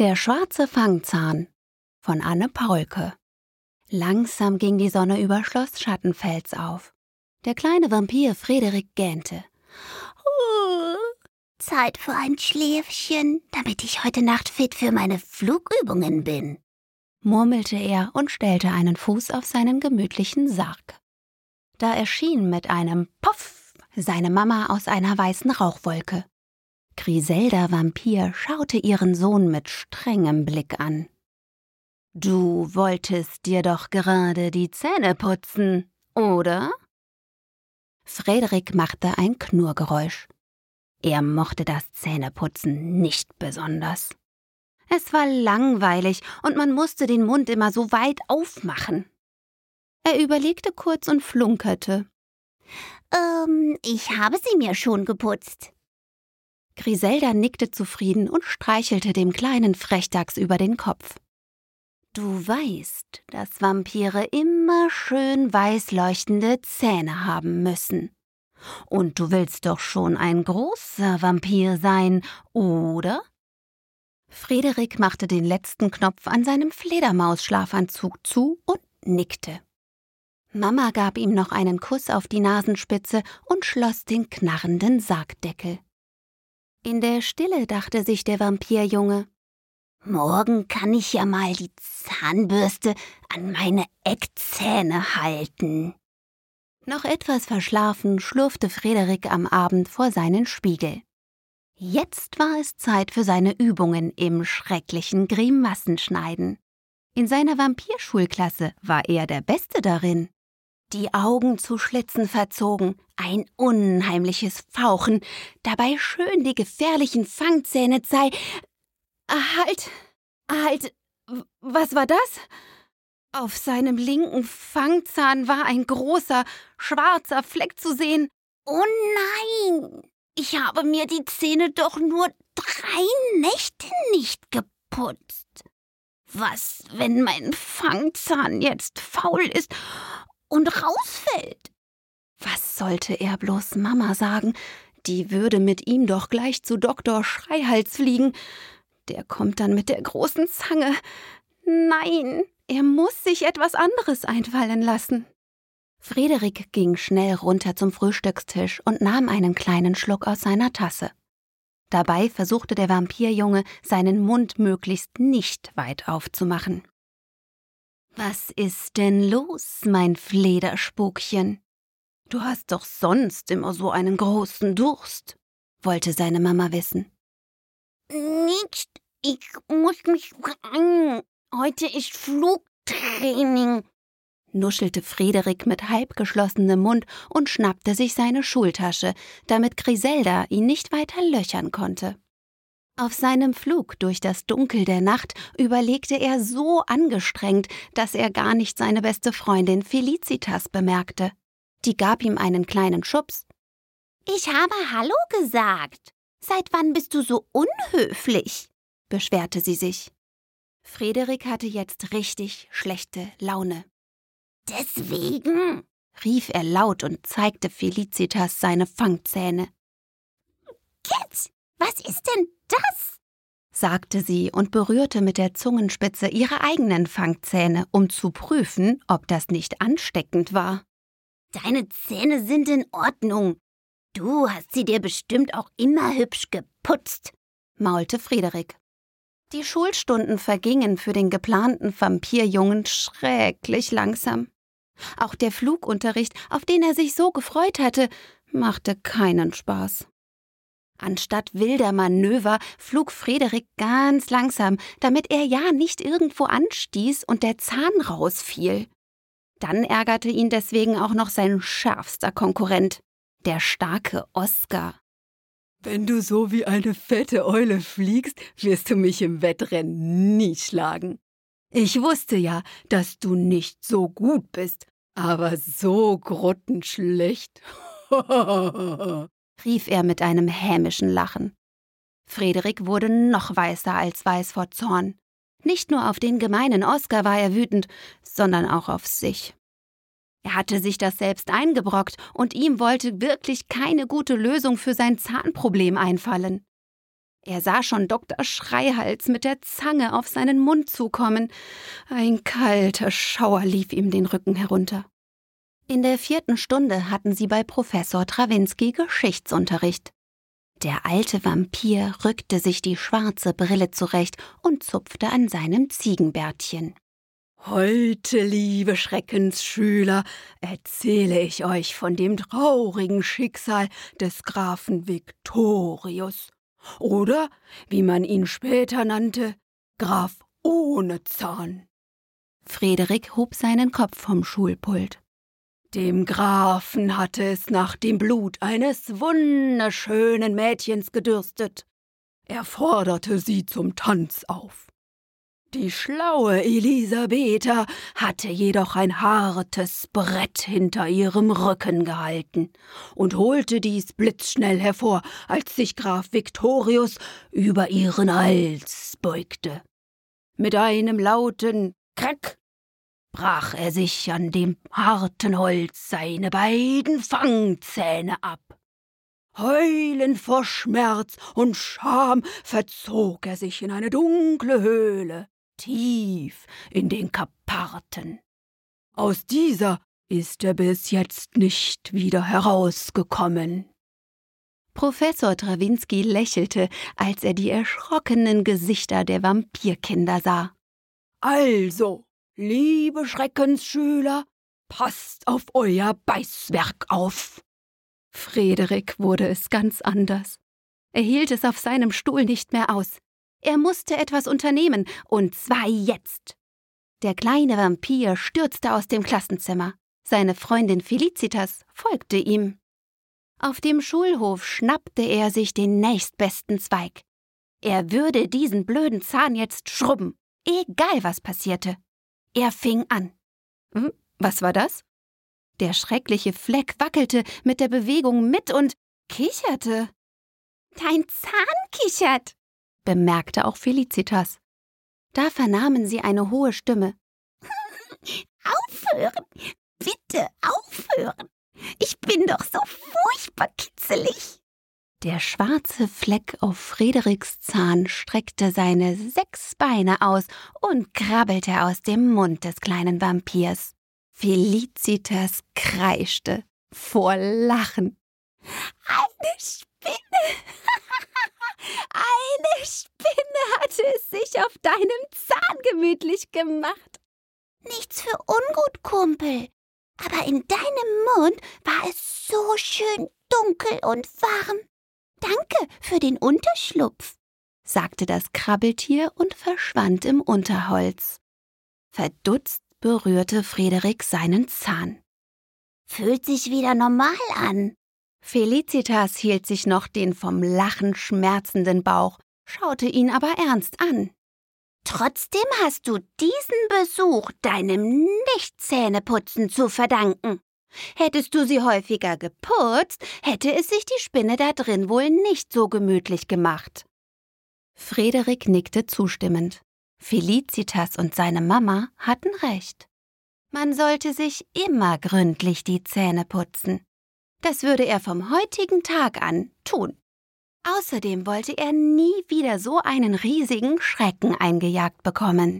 Der schwarze Fangzahn von Anne Paulke. Langsam ging die Sonne über Schloss Schattenfels auf. Der kleine Vampir Frederik gähnte. Uh, Zeit für ein Schläfchen, damit ich heute Nacht fit für meine Flugübungen bin, murmelte er und stellte einen Fuß auf seinen gemütlichen Sarg. Da erschien mit einem Puff seine Mama aus einer weißen Rauchwolke. Griselda Vampir schaute ihren Sohn mit strengem Blick an. Du wolltest dir doch gerade die Zähne putzen, oder? Frederik machte ein Knurrgeräusch. Er mochte das Zähneputzen nicht besonders. Es war langweilig und man musste den Mund immer so weit aufmachen. Er überlegte kurz und flunkerte. Ähm, ich habe sie mir schon geputzt. Griselda nickte zufrieden und streichelte dem kleinen Frechdachs über den Kopf. Du weißt, dass Vampire immer schön weiß leuchtende Zähne haben müssen. Und du willst doch schon ein großer Vampir sein, oder? Frederik machte den letzten Knopf an seinem Fledermausschlafanzug zu und nickte. Mama gab ihm noch einen Kuss auf die Nasenspitze und schloss den knarrenden Sargdeckel. In der Stille dachte sich der Vampirjunge. Morgen kann ich ja mal die Zahnbürste an meine Eckzähne halten. Noch etwas verschlafen schlurfte Frederik am Abend vor seinen Spiegel. Jetzt war es Zeit für seine Übungen im schrecklichen Grimassenschneiden. In seiner Vampirschulklasse war er der Beste darin die Augen zu Schlitzen verzogen, ein unheimliches Fauchen, dabei schön die gefährlichen Fangzähne zei. Halt, halt, was war das? Auf seinem linken Fangzahn war ein großer, schwarzer Fleck zu sehen. Oh nein! Ich habe mir die Zähne doch nur drei Nächte nicht geputzt. Was, wenn mein Fangzahn jetzt faul ist und rausfällt. Was sollte er bloß Mama sagen? Die würde mit ihm doch gleich zu Doktor Schreihals fliegen. Der kommt dann mit der großen Zange. Nein, er muss sich etwas anderes einfallen lassen. Frederik ging schnell runter zum Frühstückstisch und nahm einen kleinen Schluck aus seiner Tasse. Dabei versuchte der Vampirjunge, seinen Mund möglichst nicht weit aufzumachen. Was ist denn los, mein Flederspukchen? Du hast doch sonst immer so einen großen Durst, wollte seine Mama wissen. Nicht, ich muss mich rein. Heute ist Flugtraining, nuschelte Frederik mit halbgeschlossenem Mund und schnappte sich seine Schultasche, damit Griselda ihn nicht weiter löchern konnte. Auf seinem Flug durch das Dunkel der Nacht überlegte er so angestrengt, dass er gar nicht seine beste Freundin Felicitas bemerkte. Die gab ihm einen kleinen Schubs. Ich habe Hallo gesagt. Seit wann bist du so unhöflich? beschwerte sie sich. Frederik hatte jetzt richtig schlechte Laune. Deswegen? rief er laut und zeigte Felicitas seine Fangzähne. Was ist denn das? sagte sie und berührte mit der Zungenspitze ihre eigenen Fangzähne, um zu prüfen, ob das nicht ansteckend war. Deine Zähne sind in Ordnung. Du hast sie dir bestimmt auch immer hübsch geputzt, maulte Friederik. Die Schulstunden vergingen für den geplanten Vampirjungen schrecklich langsam. Auch der Flugunterricht, auf den er sich so gefreut hatte, machte keinen Spaß. Anstatt wilder Manöver flog Frederik ganz langsam, damit er ja nicht irgendwo anstieß und der Zahn rausfiel. Dann ärgerte ihn deswegen auch noch sein schärfster Konkurrent, der starke Oskar. Wenn du so wie eine fette Eule fliegst, wirst du mich im Wettrennen nie schlagen. Ich wusste ja, dass du nicht so gut bist, aber so grottenschlecht. rief er mit einem hämischen Lachen. Frederik wurde noch weißer als weiß vor Zorn. Nicht nur auf den gemeinen Oskar war er wütend, sondern auch auf sich. Er hatte sich das selbst eingebrockt und ihm wollte wirklich keine gute Lösung für sein Zahnproblem einfallen. Er sah schon Dr. Schreihals mit der Zange auf seinen Mund zukommen. Ein kalter Schauer lief ihm den Rücken herunter. In der vierten Stunde hatten sie bei Professor Trawinski Geschichtsunterricht. Der alte Vampir rückte sich die schwarze Brille zurecht und zupfte an seinem Ziegenbärtchen. Heute, liebe Schreckensschüler, erzähle ich euch von dem traurigen Schicksal des Grafen Victorius, oder, wie man ihn später nannte, Graf ohne Zahn. Frederik hob seinen Kopf vom Schulpult. Dem Grafen hatte es nach dem Blut eines wunderschönen Mädchens gedürstet. Er forderte sie zum Tanz auf. Die schlaue Elisabetha hatte jedoch ein hartes Brett hinter ihrem Rücken gehalten und holte dies blitzschnell hervor, als sich Graf Victorius über ihren Hals beugte. Mit einem lauten Krack brach er sich an dem harten Holz seine beiden Fangzähne ab. Heulend vor Schmerz und Scham verzog er sich in eine dunkle Höhle, tief in den Karpaten. Aus dieser ist er bis jetzt nicht wieder herausgekommen. Professor Trawinski lächelte, als er die erschrockenen Gesichter der Vampirkinder sah. Also, liebe Schreckensschüler, passt auf euer Beißwerk auf. Frederik wurde es ganz anders. Er hielt es auf seinem Stuhl nicht mehr aus. Er musste etwas unternehmen, und zwar jetzt. Der kleine Vampir stürzte aus dem Klassenzimmer. Seine Freundin Felicitas folgte ihm. Auf dem Schulhof schnappte er sich den nächstbesten Zweig. Er würde diesen blöden Zahn jetzt schrubben, egal was passierte. Er fing an. Hm, was war das? Der schreckliche Fleck wackelte mit der Bewegung mit und kicherte. Dein Zahn kichert, bemerkte auch Felicitas. Da vernahmen sie eine hohe Stimme. aufhören! Bitte aufhören! Ich bin doch so furchtbar kitzelig! Der schwarze Fleck auf Frederiks Zahn streckte seine sechs Beine aus und krabbelte aus dem Mund des kleinen Vampirs. Felicitas kreischte vor Lachen. Eine Spinne! Eine Spinne hatte es sich auf deinem Zahn gemütlich gemacht. Nichts für ungut, Kumpel. Aber in deinem Mund war es so schön dunkel und warm. Danke für den Unterschlupf, sagte das Krabbeltier und verschwand im Unterholz. Verdutzt berührte Frederik seinen Zahn. Fühlt sich wieder normal an, Felicitas hielt sich noch den vom Lachen schmerzenden Bauch, schaute ihn aber ernst an. Trotzdem hast du diesen Besuch deinem Nicht-Zähneputzen zu verdanken. Hättest du sie häufiger geputzt, hätte es sich die Spinne da drin wohl nicht so gemütlich gemacht. Frederik nickte zustimmend. Felicitas und seine Mama hatten recht. Man sollte sich immer gründlich die Zähne putzen. Das würde er vom heutigen Tag an tun. Außerdem wollte er nie wieder so einen riesigen Schrecken eingejagt bekommen.